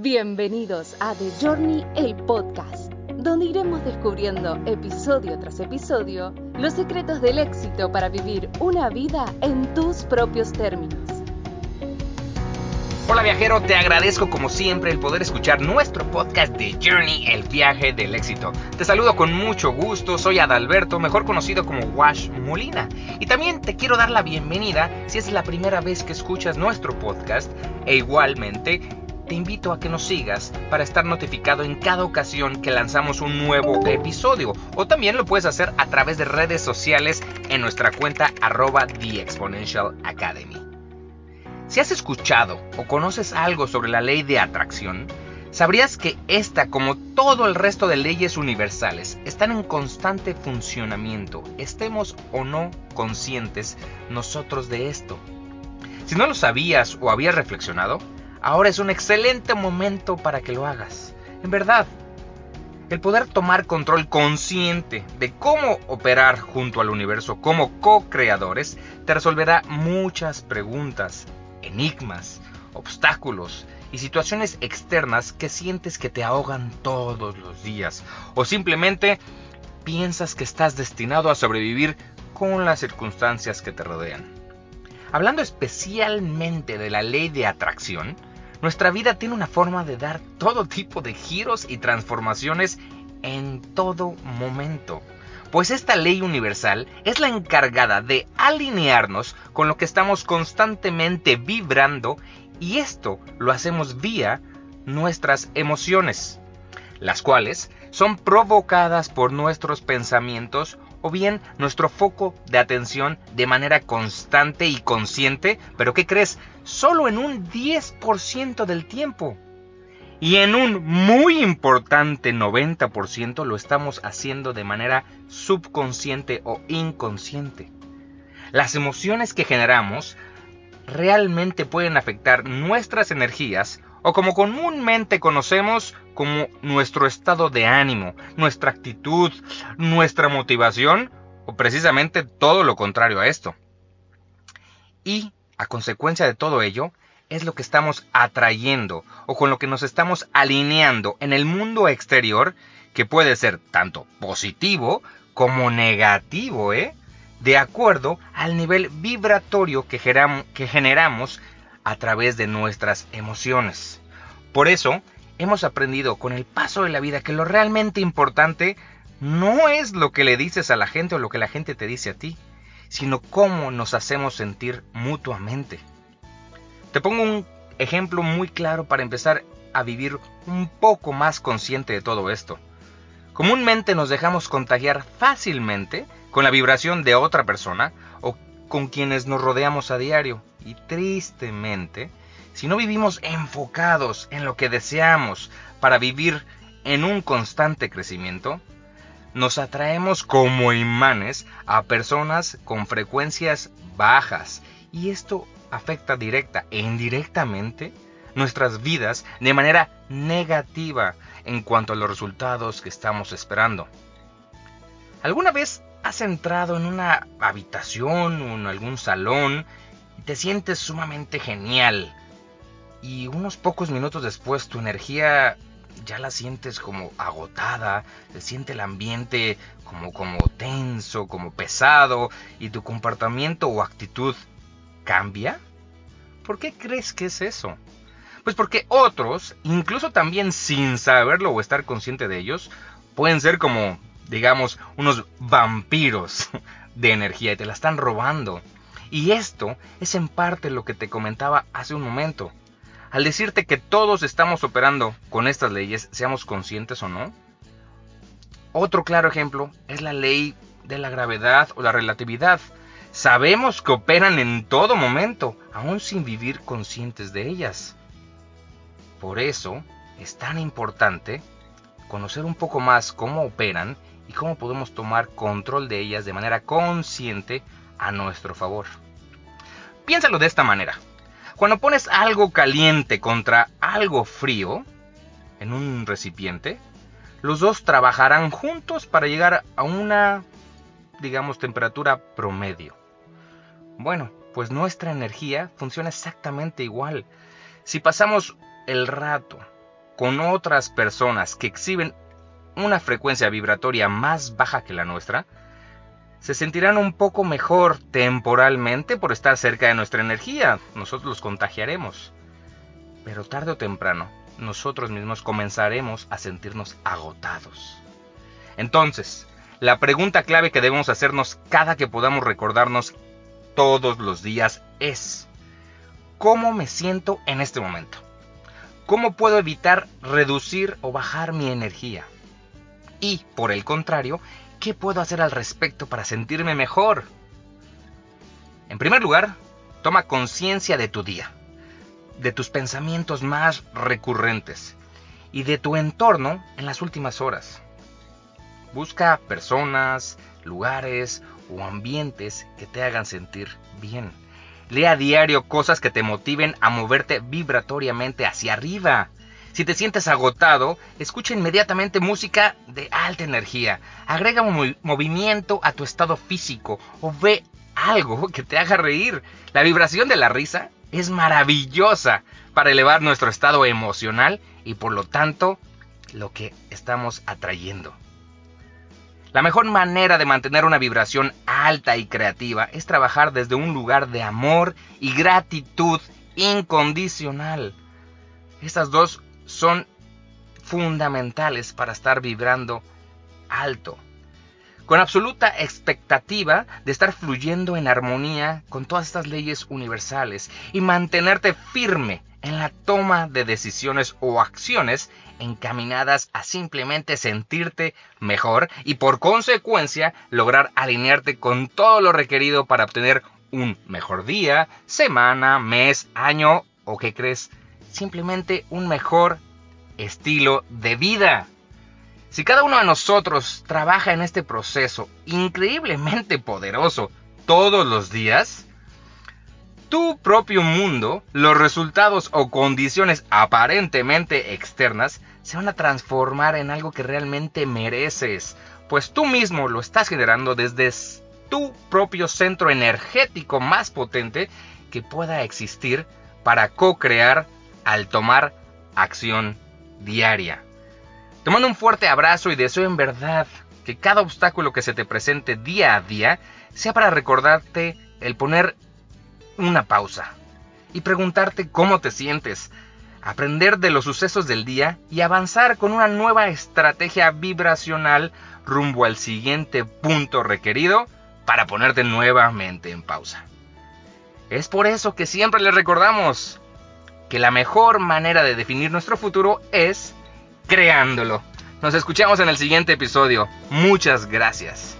Bienvenidos a The Journey, el podcast, donde iremos descubriendo episodio tras episodio los secretos del éxito para vivir una vida en tus propios términos. Hola viajero, te agradezco como siempre el poder escuchar nuestro podcast de Journey, el viaje del éxito. Te saludo con mucho gusto, soy Adalberto, mejor conocido como Wash Molina. Y también te quiero dar la bienvenida si es la primera vez que escuchas nuestro podcast e igualmente te invito a que nos sigas para estar notificado en cada ocasión que lanzamos un nuevo episodio. O también lo puedes hacer a través de redes sociales en nuestra cuenta arroba The Exponential Academy. Si has escuchado o conoces algo sobre la ley de atracción, sabrías que esta, como todo el resto de leyes universales, están en constante funcionamiento, estemos o no conscientes nosotros de esto. Si no lo sabías o habías reflexionado, ahora es un excelente momento para que lo hagas. En verdad, el poder tomar control consciente de cómo operar junto al universo como co-creadores te resolverá muchas preguntas enigmas, obstáculos y situaciones externas que sientes que te ahogan todos los días o simplemente piensas que estás destinado a sobrevivir con las circunstancias que te rodean. Hablando especialmente de la ley de atracción, nuestra vida tiene una forma de dar todo tipo de giros y transformaciones en todo momento. Pues esta ley universal es la encargada de alinearnos con lo que estamos constantemente vibrando y esto lo hacemos vía nuestras emociones, las cuales son provocadas por nuestros pensamientos o bien nuestro foco de atención de manera constante y consciente, pero ¿qué crees? Solo en un 10% del tiempo. Y en un muy importante 90% lo estamos haciendo de manera subconsciente o inconsciente. Las emociones que generamos realmente pueden afectar nuestras energías o como comúnmente conocemos como nuestro estado de ánimo, nuestra actitud, nuestra motivación o precisamente todo lo contrario a esto. Y a consecuencia de todo ello, es lo que estamos atrayendo o con lo que nos estamos alineando en el mundo exterior, que puede ser tanto positivo como negativo, ¿eh? de acuerdo al nivel vibratorio que generamos a través de nuestras emociones. Por eso, hemos aprendido con el paso de la vida que lo realmente importante no es lo que le dices a la gente o lo que la gente te dice a ti, sino cómo nos hacemos sentir mutuamente. Te pongo un ejemplo muy claro para empezar a vivir un poco más consciente de todo esto. Comúnmente nos dejamos contagiar fácilmente con la vibración de otra persona o con quienes nos rodeamos a diario. Y tristemente, si no vivimos enfocados en lo que deseamos para vivir en un constante crecimiento, nos atraemos como imanes a personas con frecuencias bajas. Y esto afecta directa e indirectamente nuestras vidas de manera negativa en cuanto a los resultados que estamos esperando. ¿Alguna vez has entrado en una habitación o en algún salón y te sientes sumamente genial y unos pocos minutos después tu energía ya la sientes como agotada, se siente el ambiente como, como tenso, como pesado y tu comportamiento o actitud cambia? ¿Por qué crees que es eso? Pues porque otros, incluso también sin saberlo o estar consciente de ellos, pueden ser como, digamos, unos vampiros de energía y te la están robando. Y esto es en parte lo que te comentaba hace un momento. Al decirte que todos estamos operando con estas leyes, seamos conscientes o no. Otro claro ejemplo es la ley de la gravedad o la relatividad. Sabemos que operan en todo momento, aún sin vivir conscientes de ellas. Por eso es tan importante conocer un poco más cómo operan y cómo podemos tomar control de ellas de manera consciente a nuestro favor. Piénsalo de esta manera. Cuando pones algo caliente contra algo frío en un recipiente, los dos trabajarán juntos para llegar a una, digamos, temperatura promedio. Bueno, pues nuestra energía funciona exactamente igual. Si pasamos el rato con otras personas que exhiben una frecuencia vibratoria más baja que la nuestra, se sentirán un poco mejor temporalmente por estar cerca de nuestra energía. Nosotros los contagiaremos. Pero tarde o temprano, nosotros mismos comenzaremos a sentirnos agotados. Entonces, la pregunta clave que debemos hacernos cada que podamos recordarnos todos los días es, ¿cómo me siento en este momento? ¿Cómo puedo evitar reducir o bajar mi energía? Y, por el contrario, ¿qué puedo hacer al respecto para sentirme mejor? En primer lugar, toma conciencia de tu día, de tus pensamientos más recurrentes y de tu entorno en las últimas horas. Busca personas, lugares o ambientes que te hagan sentir bien. Lea a diario cosas que te motiven a moverte vibratoriamente hacia arriba. Si te sientes agotado, escucha inmediatamente música de alta energía. Agrega un movimiento a tu estado físico o ve algo que te haga reír. La vibración de la risa es maravillosa para elevar nuestro estado emocional y por lo tanto lo que estamos atrayendo. La mejor manera de mantener una vibración alta y creativa es trabajar desde un lugar de amor y gratitud incondicional. Estas dos son fundamentales para estar vibrando alto, con absoluta expectativa de estar fluyendo en armonía con todas estas leyes universales y mantenerte firme en la toma de decisiones o acciones encaminadas a simplemente sentirte mejor y por consecuencia lograr alinearte con todo lo requerido para obtener un mejor día, semana, mes, año o qué crees, simplemente un mejor estilo de vida. Si cada uno de nosotros trabaja en este proceso increíblemente poderoso todos los días, tu propio mundo, los resultados o condiciones aparentemente externas se van a transformar en algo que realmente mereces, pues tú mismo lo estás generando desde tu propio centro energético más potente que pueda existir para co-crear al tomar acción diaria. Te mando un fuerte abrazo y deseo en verdad que cada obstáculo que se te presente día a día sea para recordarte el poner una pausa y preguntarte cómo te sientes, aprender de los sucesos del día y avanzar con una nueva estrategia vibracional rumbo al siguiente punto requerido para ponerte nuevamente en pausa. Es por eso que siempre les recordamos que la mejor manera de definir nuestro futuro es creándolo. Nos escuchamos en el siguiente episodio. Muchas gracias.